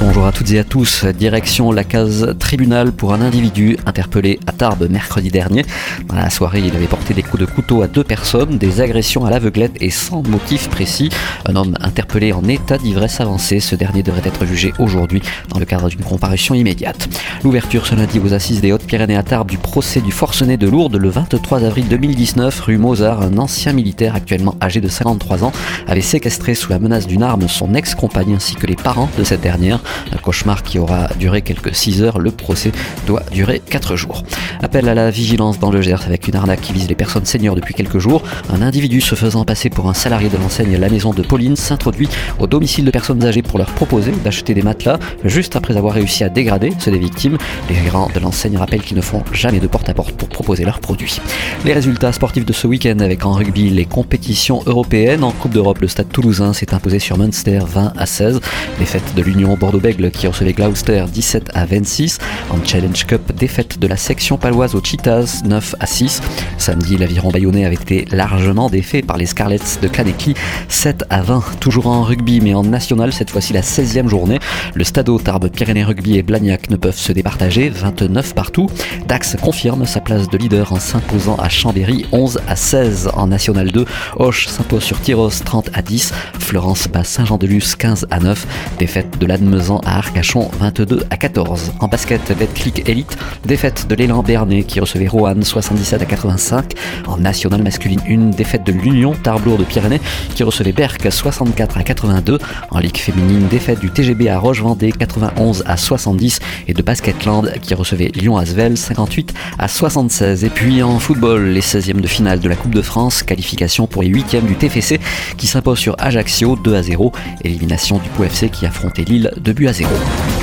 Bonjour à toutes et à tous. Direction la case tribunal pour un individu interpellé à Tarbes mercredi dernier. Dans la soirée, il avait porté des coups de couteau à deux personnes, des agressions à l'aveuglette et sans motif précis. Un homme interpellé en état d'ivresse avancée. Ce dernier devrait être jugé aujourd'hui dans le cadre d'une comparution immédiate. L'ouverture ce lundi aux assises des Hautes-Pyrénées à Tarbes du procès du forcené de Lourdes le 23 avril 2019, rue Mozart, un ancien militaire actuellement âgé de 53 ans avait séquestré sous la menace d'une arme son ex-compagne ainsi que les parents de cette dernière. Un cauchemar qui aura duré quelques 6 heures. Le procès doit durer 4 jours. Appel à la vigilance dans le Gers avec une arnaque qui vise les personnes seniors depuis quelques jours. Un individu se faisant passer pour un salarié de l'enseigne La Maison de Pauline s'introduit au domicile de personnes âgées pour leur proposer d'acheter des matelas juste après avoir réussi à dégrader ceux des victimes. Les gérants de l'enseigne rappellent qu'ils ne font jamais de porte-à-porte pour proposer leurs produits. Les résultats sportifs de ce week-end avec en rugby les compétitions européennes. En Coupe d'Europe, le stade toulousain s'est imposé sur Munster 20 à 16. Défaite de l'Union Bordeaux-Bègle qui recevait Gloucester 17 à 26. En Challenge Cup, défaite de la section paloise aux Cheetahs 9 à 6. Samedi, l'aviron bayonnais avait été largement défait par les Scarlets de Kaneki 7 à 20. Toujours en rugby mais en national, cette fois-ci la 16e journée. Le Stade Tarbes, Pyrénées Rugby et Blagnac ne peuvent se départager, 29 partout. Dax confirme sa place de leader en s'imposant à Chambéry 11 à 16 en National 2. Hoche s'impose sur Tyros 30 à 10. Florence bat Saint-Jean-de-Luz 15 à 9. Défaite de à Arcachon 22 à 14. En basket, Betclic Elite, défaite de l'élan Bernet qui recevait Roanne 77 à 85. En nationale masculine 1, défaite de l'Union Tarblour de Pyrénées qui recevait Berck 64 à 82. En ligue féminine, défaite du TGB à Roche-Vendée 91 à 70 et de Basketland qui recevait Lyon Asvel 58 à 76. Et puis en football, les 16e de finale de la Coupe de France, qualification pour les 8e du TFC qui s'impose sur Ajaccio 2 à 0. Élimination du POFC qui affrontait Lille 2 but à zéro.